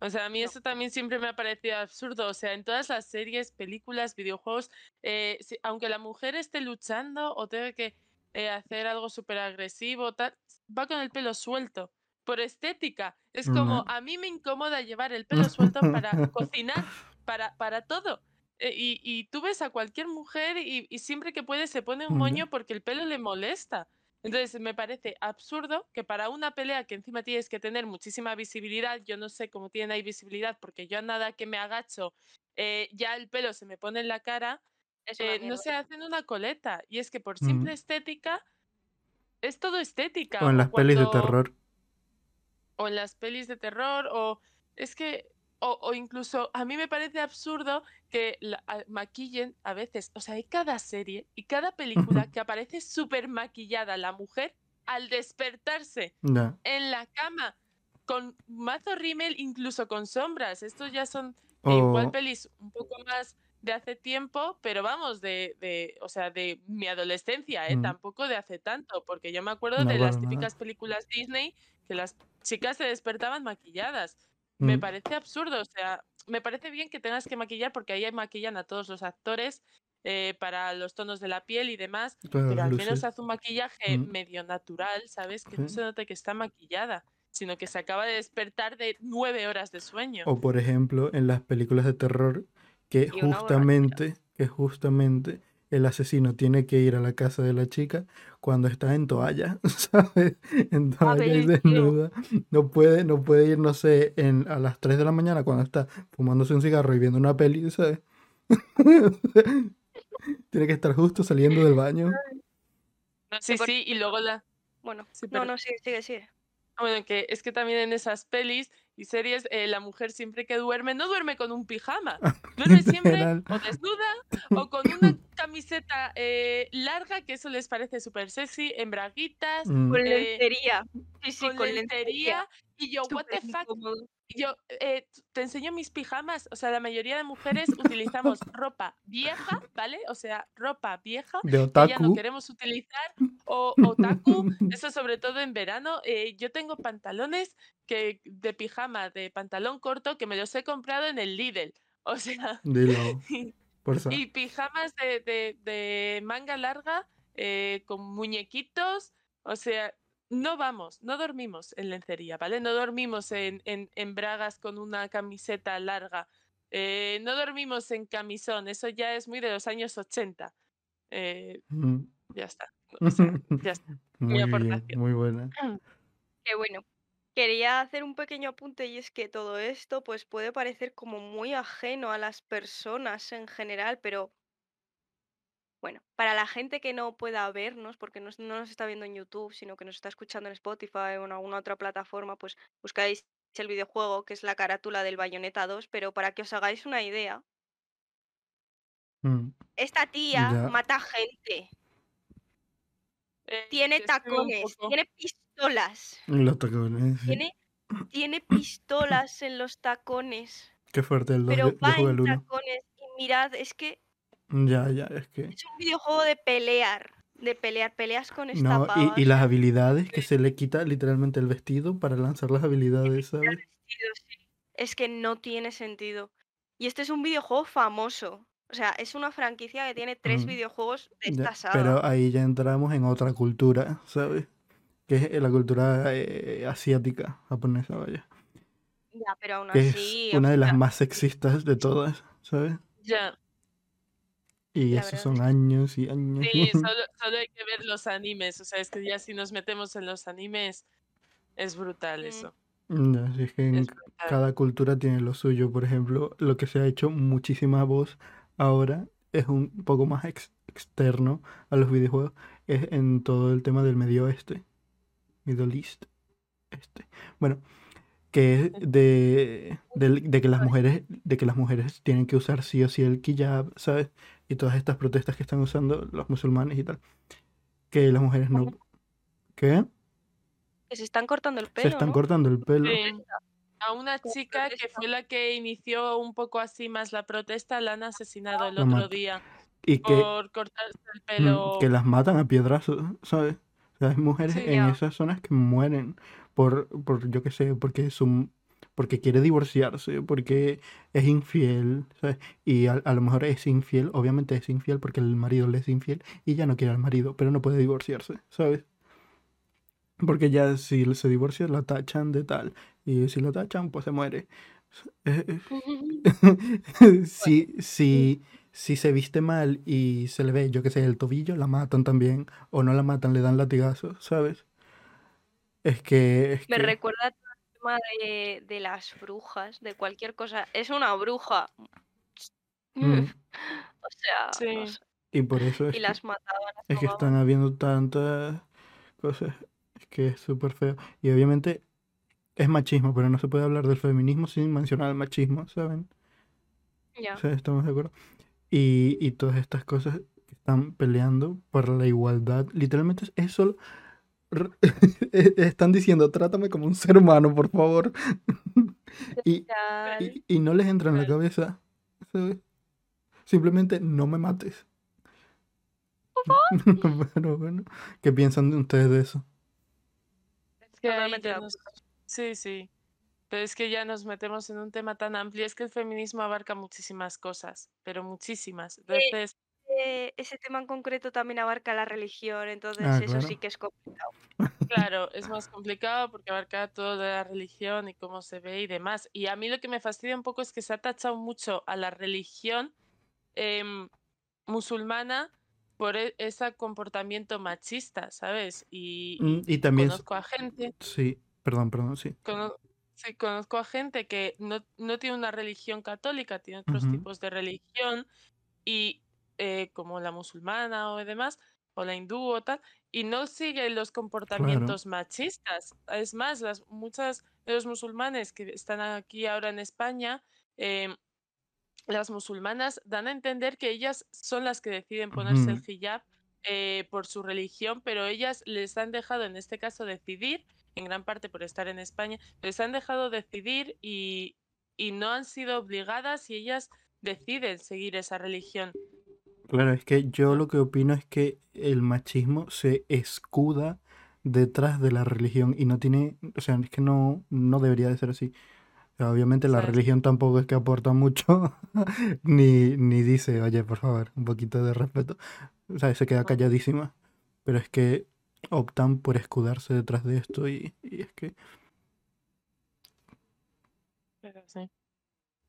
O sea, a mí No. eso también siempre me ha parecido absurdo. O sea, en todas las series, películas, videojuegos, eh, si- aunque la mujer esté luchando o tenga que eh, hacer algo súper agresivo, tal, va con el pelo suelto. Por estética. Es como, No. a mí me incomoda llevar el pelo suelto para <laughs> cocinar, para, para todo. Eh, y, y tú ves a cualquier mujer y, y siempre que puede se pone un moño porque el pelo le molesta. Entonces me parece absurdo que para una pelea que encima tienes que tener muchísima visibilidad, yo no sé cómo tienen ahí visibilidad porque yo a nada que me agacho eh, ya el pelo se me pone en la cara, eh, no se hacen una coleta. Y es que por Mm. simple estética, es todo estética. O en las pelis de terror. o en las pelis de terror, o es que, o, o incluso a mí me parece absurdo que la- maquillen a veces, o sea, hay cada serie y cada película que aparece súper maquillada la mujer al despertarse en la cama con mazo rímel, incluso con sombras. Estos ya son eh, O, igual pelis un poco más de hace tiempo, pero vamos, de, de o sea, de mi adolescencia, ¿eh? Mm. tampoco de hace tanto, porque yo me acuerdo No, de las típicas películas Disney que las chicas se despertaban maquilladas. Me Mm, parece absurdo, o sea, me parece bien que tengas que maquillar porque ahí maquillan a todos los actores eh, para los tonos de la piel y demás, pero al menos haz un maquillaje Mm. medio natural, ¿sabes? Que no se note que está maquillada, sino que se acaba de despertar de nueve horas de sueño. O por ejemplo, en las películas de terror, que justamente, que justamente el asesino tiene que ir a la casa de la chica cuando está en toalla, <laughs> ¿sabes? En toalla y desnuda. No puede, no puede ir, no sé, en, a las 3 de la mañana cuando está fumándose un cigarro y viendo una peli, ¿sabes? <laughs> tiene que estar justo saliendo del baño. No, sí, sí, y luego la... Bueno, Sí, no, no, sigue, sigue, sigue. Bueno, que es que también en esas pelis y series eh, la mujer siempre que duerme no duerme con un pijama, <laughs> duerme siempre o desnuda <laughs> o con una camiseta eh, larga que eso les parece súper sexy, en braguitas, Mm, Con eh, lencería. Sí, sí, con, con lencería y yo, what the fuck, yo eh, te enseño mis pijamas, o sea, la mayoría de mujeres utilizamos <laughs> ropa vieja, ¿vale? O sea, ropa vieja de que ya no otaku. queremos utilizar o otaku, eso sobre todo en verano. eh, yo tengo pantalones que de pijama, de pantalón corto, que me los he comprado en el Lidl. <laughs> O sea, Dilo, y, pijamas de, de- de manga larga eh, con muñequitos. O sea, no vamos, no dormimos en lencería, ¿vale? No dormimos en, en- en bragas con una camiseta larga. eh, no dormimos en camisón, eso ya es muy de los años 80. Eh, Mm. ya está. O sea, ya está. <laughs> Muy aportación. muy buena. <clears throat> Que bueno. Quería hacer un pequeño apunte y es que todo esto pues puede parecer como muy ajeno a las personas en general, pero bueno, para la gente que no pueda vernos, porque no, no nos está viendo en YouTube, sino que nos está escuchando en Spotify o en alguna otra plataforma, pues buscáis el videojuego, que es la carátula del Bayonetta 2, pero para que os hagáis una idea, Mm. esta tía Ya. mata gente, Eh, tiene un tacones, poco. tiene pistolas, Los tacones, tiene, tiene pistolas en los tacones, Qué fuerte el 2. pero Yo, va en 1. tacones y mirad, es que Ya, ya, es que. es un videojuego de pelear, de pelear, peleas con esta No, pava, y, y las habilidades que se le quita literalmente el vestido para lanzar las habilidades, ¿sabes? vestido, sí. Es que no tiene sentido. Y este es un videojuego famoso. O sea, es una franquicia que tiene tres Mm, videojuegos de Ya, esta saga. Pero ahí ya entramos en otra cultura, ¿sabes? Que es la cultura eh, asiática, japonesa, vaya. Ya, pero aún Que es así, una de las más sexistas de todas, ¿sabes? Ya. Y La esos verdad son es años y años. Sí, <laughs> solo, solo hay que ver los animes. O sea, es que ya si nos metemos en los animes, es brutal Mm. eso. Ya, si es que Es cada cultura tiene lo suyo. Por ejemplo, lo que se ha hecho muchísima voz ahora es un poco más ex- externo a los videojuegos, es en todo el tema del Medio Oeste, Middle East, este. Bueno, que es de, de que las mujeres, de que las mujeres tienen que usar sí o sí el hijab, ¿sabes? Y todas estas protestas que están usando los musulmanes y tal. Que las mujeres no. ¿Qué? Que se están cortando el Se pelo, están ¿no? cortando el pelo. Sí. A una chica que fue la que inició un poco así más la protesta, la han asesinado el La otro mata- día Y que, por cortarse el mm, pelo. que las matan a piedrazos, ¿sabes? O <laughs> sea, hay mujeres Sí, en ya. esas zonas que mueren por, por yo qué sé, porque su, porque quiere divorciarse, porque es infiel, ¿sabes? Y a, a lo mejor es infiel, obviamente es infiel porque el marido le es infiel y ya no quiere al marido, pero no puede divorciarse, ¿sabes? Porque ya si se divorcia la tachan de tal, y si la tachan, pues se muere. Eh, eh, si, si, si se viste mal y se le ve, yo qué sé, el tobillo, la matan también. O no la matan, le dan latigazos, ¿sabes? Es que, es Me que, recuerda todo el tema de, de las brujas, de cualquier cosa. Es una bruja. mm, <laughs> O sea, no Sí. sé. y por eso es Y que, las mataban, las es que están habiendo tantas cosas. Es que es súper feo. Y obviamente es machismo, pero no se puede hablar del feminismo sin mencionar el machismo, ¿saben? Ya. O sea, estamos de acuerdo. Y, y todas estas cosas que están peleando por la igualdad, literalmente es- solo... <laughs> e- Están diciendo, trátame como un ser humano, por favor. <laughs> Y, y, y no les entra en la cabeza, ¿sabes? Simplemente no me mates. <laughs> Pero bueno, ¿qué piensan ustedes de eso? Es que nos- Sí, sí. Pero es que ya nos metemos en un tema tan amplio. Es que el feminismo abarca muchísimas cosas, pero muchísimas. Entonces, Eh, ese tema en concreto también abarca la religión, entonces Ah, eso sí que es complicado. claro, es más complicado porque abarca todo de la religión y cómo se ve y demás. Y a mí lo que me fastidia un poco es que se ha tachado mucho a la religión em, musulmana por e- ese comportamiento machista, ¿sabes? Y, Mm, y Y también, conozco a gente sí, perdón, perdón, sí. Cono- sí, conozco a gente que no, no tiene una religión católica, tiene otros Ujú. tipos de religión, y eh, como la musulmana o demás, o la hindú o tal, y no sigue los comportamientos machistas. Es más, las, muchas de los musulmanes que están aquí ahora en España, em, las musulmanas dan a entender que ellas son las que deciden ponerse el Ujú. hijab eh, por su religión, pero ellas les han dejado, en este caso, decidir, en gran parte por estar en España, les han dejado decidir y, y no han sido obligadas y ellas deciden seguir esa religión. Claro, es que yo lo que opino es que el machismo se escuda detrás de la religión y no tiene, o sea, es que no, no debería de ser así. Obviamente la ¿Sabes? religión tampoco es que aporta mucho, <laughs> ni, ni dice, oye, por favor, un poquito de respeto. O sea, se queda calladísima. Pero es que optan por escudarse detrás de esto y, y es que... Pero sí.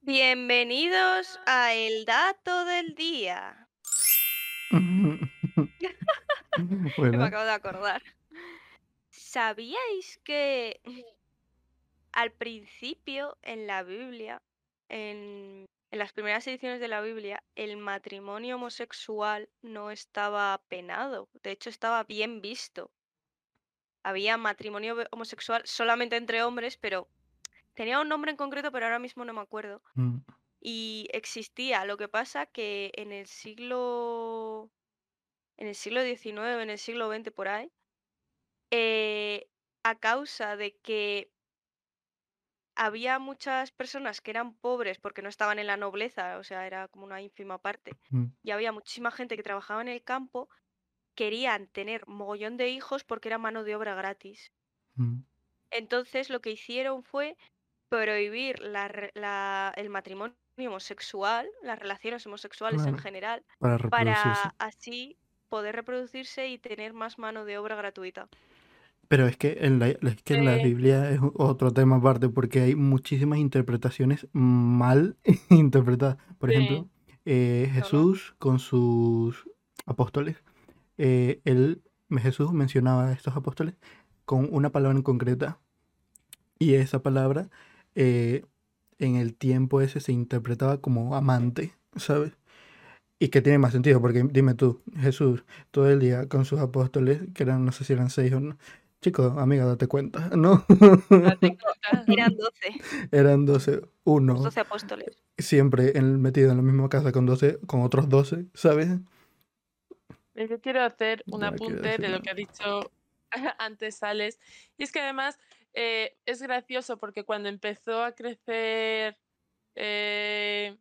Bienvenidos a el dato del día. <laughs> <laughs> Me acabo de acordar. ¿Sabíais que al principio en la Biblia, en, en las primeras ediciones de la Biblia, el matrimonio homosexual no estaba penado? De hecho, estaba bien visto. Había matrimonio homosexual solamente entre hombres, pero tenía un nombre en concreto, pero ahora mismo no me acuerdo. mm, Y existía. Lo que pasa que en el siglo. En el siglo XIX, en el siglo XX, por ahí. eh, a causa de que había muchas personas que eran pobres porque no estaban en la nobleza, o sea, era como una ínfima parte, mm, y había muchísima gente que trabajaba en el campo, querían tener mogollón de hijos porque era mano de obra gratis. mm, Entonces lo que hicieron fue prohibir la la- el matrimonio homosexual, las relaciones homosexuales en general, para así poder reproducirse y tener más mano de obra gratuita. Pero es que en la, es que en la. Biblia es otro tema aparte porque hay muchísimas interpretaciones mal <laughs> interpretadas. Por ejemplo, eh, Jesús con sus apóstoles, eh, él, Jesús mencionaba a estos apóstoles con una palabra en concreta y esa palabra eh, en el tiempo ese se interpretaba como amante, ¿sabes? y que tiene más sentido, porque dime tú, Jesús, todo el día con sus apóstoles, que eran, no sé si eran seis o no. Chicos, amiga, date cuenta, <laughs> ¿no? Date cuenta. Eran 12, Eran 12, uno, 12 apóstoles. siempre en- metido en la misma casa con 12, con otros 12, ¿sabes? Yo quiero hacer un No apunte de lo que ha dicho <laughs> antes Alex. Y es que además eh, es gracioso porque cuando empezó a crecer eh,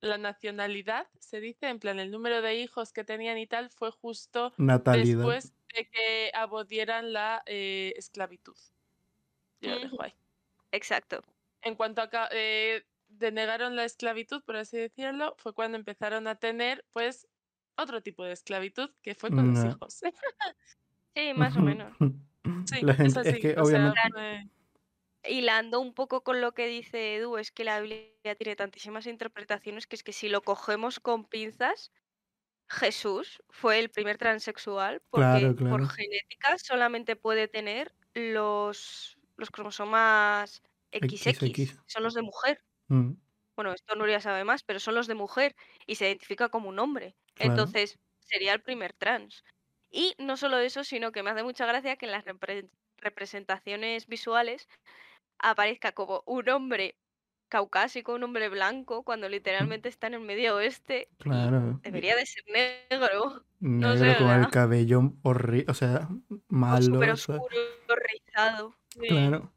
la nacionalidad, se dice, en plan, el número de hijos que tenían y tal, fue justo Natalidad. después de que abolieran la eh, esclavitud. Yo lo dejo ahí. Exacto. En cuanto a eh, denegaron la esclavitud, por así decirlo, fue cuando empezaron a tener, pues, otro tipo de esclavitud, que fue con los hijos. <laughs> Sí, <laughs> más o menos. Sí, La es gente, es así, que o sea, obviamente, eh, Hilando un poco con lo que dice Edu, es que la Biblia tiene tantísimas interpretaciones que es que si lo cogemos con pinzas, Jesús fue el primer transexual porque Claro, por genética solamente puede tener los, los cromosomas XX, XX. son los de mujer. Mm, Bueno, esto Nuria sabe más, pero son los de mujer y se identifica como un hombre. Claro. Entonces, sería el primer trans. Y no solo eso, sino que me hace mucha gracia que en las repre- representaciones visuales aparezca como un hombre caucásico, un hombre blanco, cuando literalmente está en el medio oeste. Claro. Debería de ser negro, <laughs> no Negro sé, con el cabello horrible, o sea, o malo, súper o sea, oscuro, rizado. sí, claro.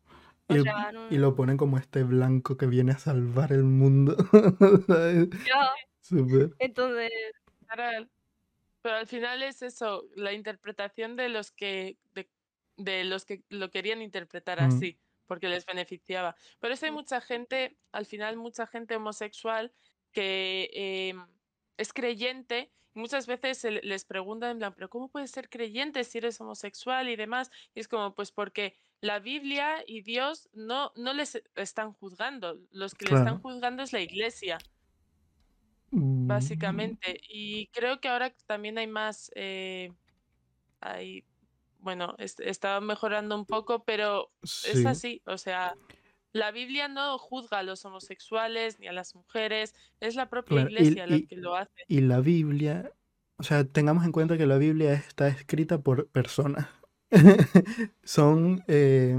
O Y, sea, no- y lo ponen como este blanco que viene a salvar el mundo. <laughs> Entonces. Pero al final es eso, la interpretación de los que de, de los que lo querían interpretar Mm. así, porque les beneficiaba. Por eso hay mucha gente, al final mucha gente homosexual que em, es creyente y muchas veces les preguntan en plan, pero ¿cómo puedes ser creyente si eres homosexual y demás? Y es como, pues porque la Biblia y Dios no, no les están juzgando, los que le están Claro. juzgando es la iglesia Mm, básicamente. Y creo que ahora también hay más, eh, hay, bueno, es- está mejorando un poco, pero es Sí, así, o sea, la Biblia no juzga a los homosexuales ni a las mujeres, es la propia claro. Y, iglesia la y- que lo hace. y la Biblia, o sea, tengamos en cuenta que la Biblia está escrita por personas. <laughs> Son eh,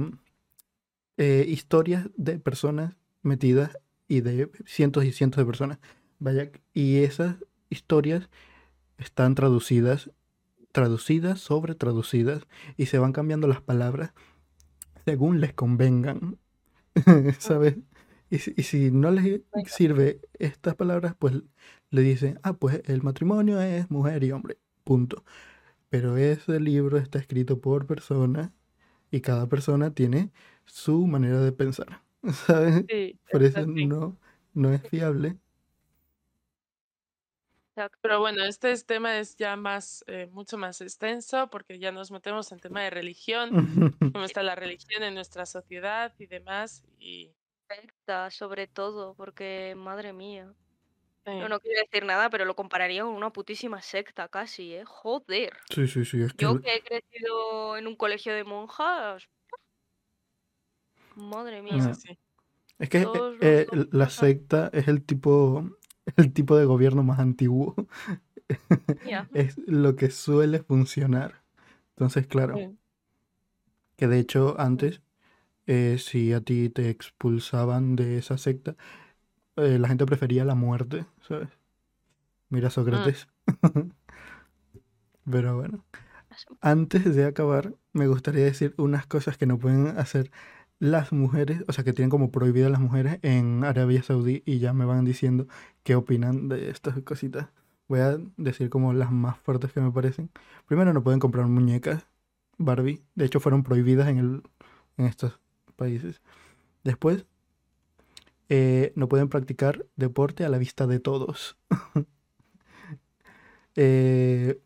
eh, historias de personas metidas y de cientos y cientos de personas. Vaya, y esas historias están traducidas, traducidas sobre traducidas, y se van cambiando las palabras según les convengan, <laughs> ¿sabes? Y, si- y si no les sirve estas palabras, pues le dicen, ah, pues el matrimonio es mujer y hombre, punto. Pero ese libro está escrito por personas y cada persona tiene su manera de pensar, <laughs> ¿sabes? Sí, Por es eso no, no es fiable. Pero bueno, este es- tema es ya más, eh, mucho más extenso porque ya nos metemos en tema de religión, <laughs> cómo está la religión en nuestra sociedad y demás. Y afecta sobre todo, porque madre mía. sí. No, no quiero decir nada, pero lo compararía con una putísima secta casi, ¿eh? Joder. Sí, sí, sí, es que Yo que he crecido en un colegio de monjas. Madre mía. No. sí, sí. Es que eh, eh, la secta es el tipo, el tipo de gobierno más antiguo. Es lo que suele funcionar. Entonces, claro, Sí. que de hecho antes, eh, si a ti te expulsaban de esa secta, eh, la gente prefería la muerte, ¿sabes? Mira Sócrates. <laughs> Pero bueno, antes de acabar, me gustaría decir unas cosas que no pueden hacer las mujeres, o sea, que tienen como prohibidas las mujeres en Arabia Saudí y ya me van diciendo qué opinan de estas cositas. Voy a decir como las más fuertes que me parecen. Primero, no pueden comprar muñecas Barbie. De hecho, fueron prohibidas en, el, en estos países. Después, eh, no pueden practicar deporte a la vista de todos. <laughs> Eh,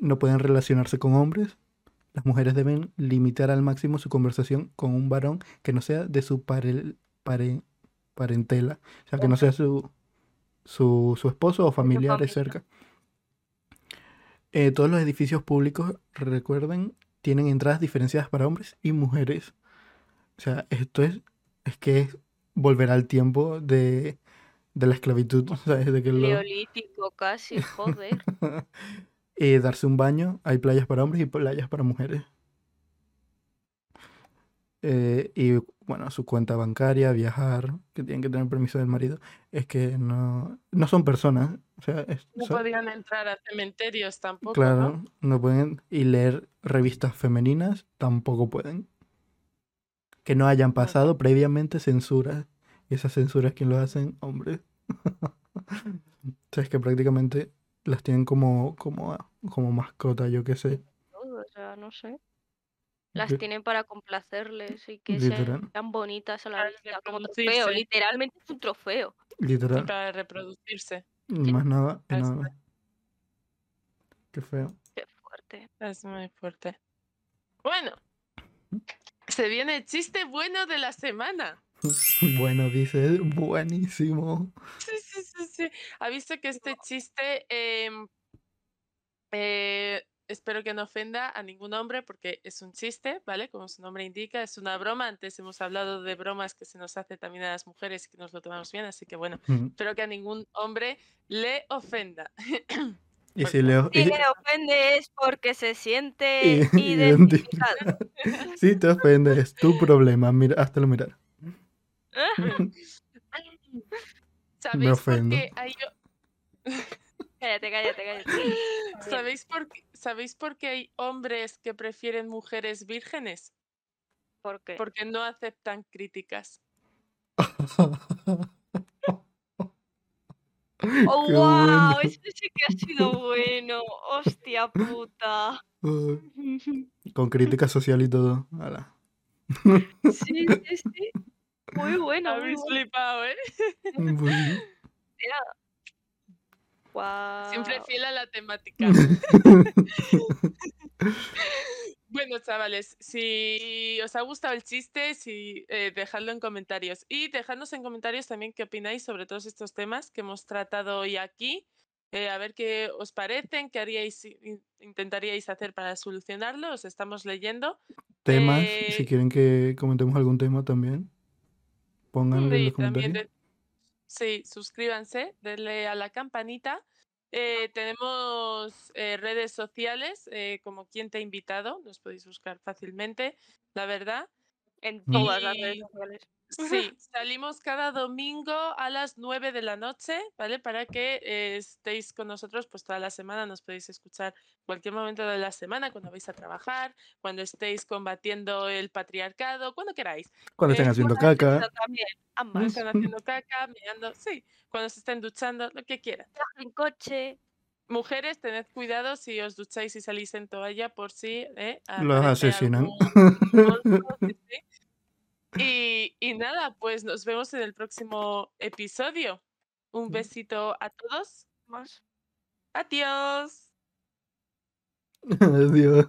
no pueden relacionarse con hombres. Las mujeres deben limitar al máximo su conversación con un varón que no sea de su pare- pare- parentela. O sea, que no sea su, su, su esposo o familiares familia. cerca. Eh, todos los edificios públicos, recuerden, tienen entradas diferenciadas para hombres y mujeres. O sea, esto es, es que es volver al tiempo de, de la esclavitud, <laughs> ¿sabes? De que lo- Neolítico casi, joder. <laughs> y darse un baño. Hay playas para hombres y playas para mujeres. Eh, y bueno, su cuenta bancaria, viajar, que tienen que tener permiso del marido, es que no, no son personas. O sea, es- No son- podían entrar a cementerios tampoco, claro, ¿no? no pueden. Y leer revistas femeninas tampoco pueden. Que no hayan pasado previamente censuras. Y esas censuras, ¿quién lo hacen? Hombres. <laughs> o sea, es que prácticamente las tienen como, como, como mascota, yo qué sé. Todo, o sea, no sé. Las tienen para complacerles y que sean bonitas a la vista, como reproducirse. trofeo. Literalmente es un trofeo. Y Literal. para reproducirse. Más nada nada. Qué feo. Qué fuerte. Es muy fuerte. Bueno, se viene el chiste bueno de la semana. <laughs> Bueno, dice, buenísimo. Sí, sí. Ha visto que este chiste, em, eh, espero que no ofenda a ningún hombre porque es un chiste, ¿vale? Como su nombre indica, es una broma. Antes hemos hablado de bromas que se nos hace también a las mujeres y que nos lo tomamos bien, así que bueno, Mm. espero que a ningún hombre le ofenda. <clears throat> Y si le, Si y- le ofende es porque se siente y- <laughs> identificado. <laughs> si te ofende, es tu problema. Mira, háztelo mirar. <laughs> ¿Sabéis por ofendo. qué hay <laughs> Cállate, cállate, cállate. <laughs> ¿Sabéis por, qué, ¿Sabéis por qué hay hombres que prefieren mujeres vírgenes? ¿Por qué? Porque no aceptan críticas. <laughs> ¡Oh, Qué wow! bueno. Eso sí que ha sido bueno. ¡Hostia puta! Con crítica social y todo. Ala. Sí, sí, sí. Muy <laughs> bueno, muy Habéis bueno. flipado, ¿eh? <laughs> Pues- Siempre fiel a la temática. <laughs> Bueno, chavales, si os ha gustado el chiste, si, eh, dejadlo en comentarios. Y dejadnos en comentarios también qué opináis sobre todos estos temas que hemos tratado hoy aquí. Eh, a ver qué os parecen, qué haríais, in- intentaríais hacer para solucionarlo. Os estamos leyendo. Temas, Eh, si quieren que comentemos algún tema también, pónganlo en Sí, también de- sí, suscríbanse, denle a la campanita. Eh, tenemos eh, redes sociales, eh, como quien te ha invitado, nos podéis buscar fácilmente, la verdad. En todas las redes sociales. Sí, <laughs> salimos cada domingo a las 9 de la noche, ¿vale? Para que eh, estéis con nosotros pues toda la semana, nos podéis escuchar cualquier momento de la semana, cuando vais a trabajar, cuando estéis combatiendo el patriarcado, cuando queráis. Cuando estén eh, haciendo caca. también. Cuando Ambas. estén haciendo caca, meando, sí, cuando se estén duchando, lo que quieran. En coche. Mujeres, tened cuidado si os ducháis y salís en toalla por si eh, Los asesinan. algún. Y, y nada, pues nos vemos en el próximo episodio. Un besito a todos. Más. Adiós. <laughs> Adiós.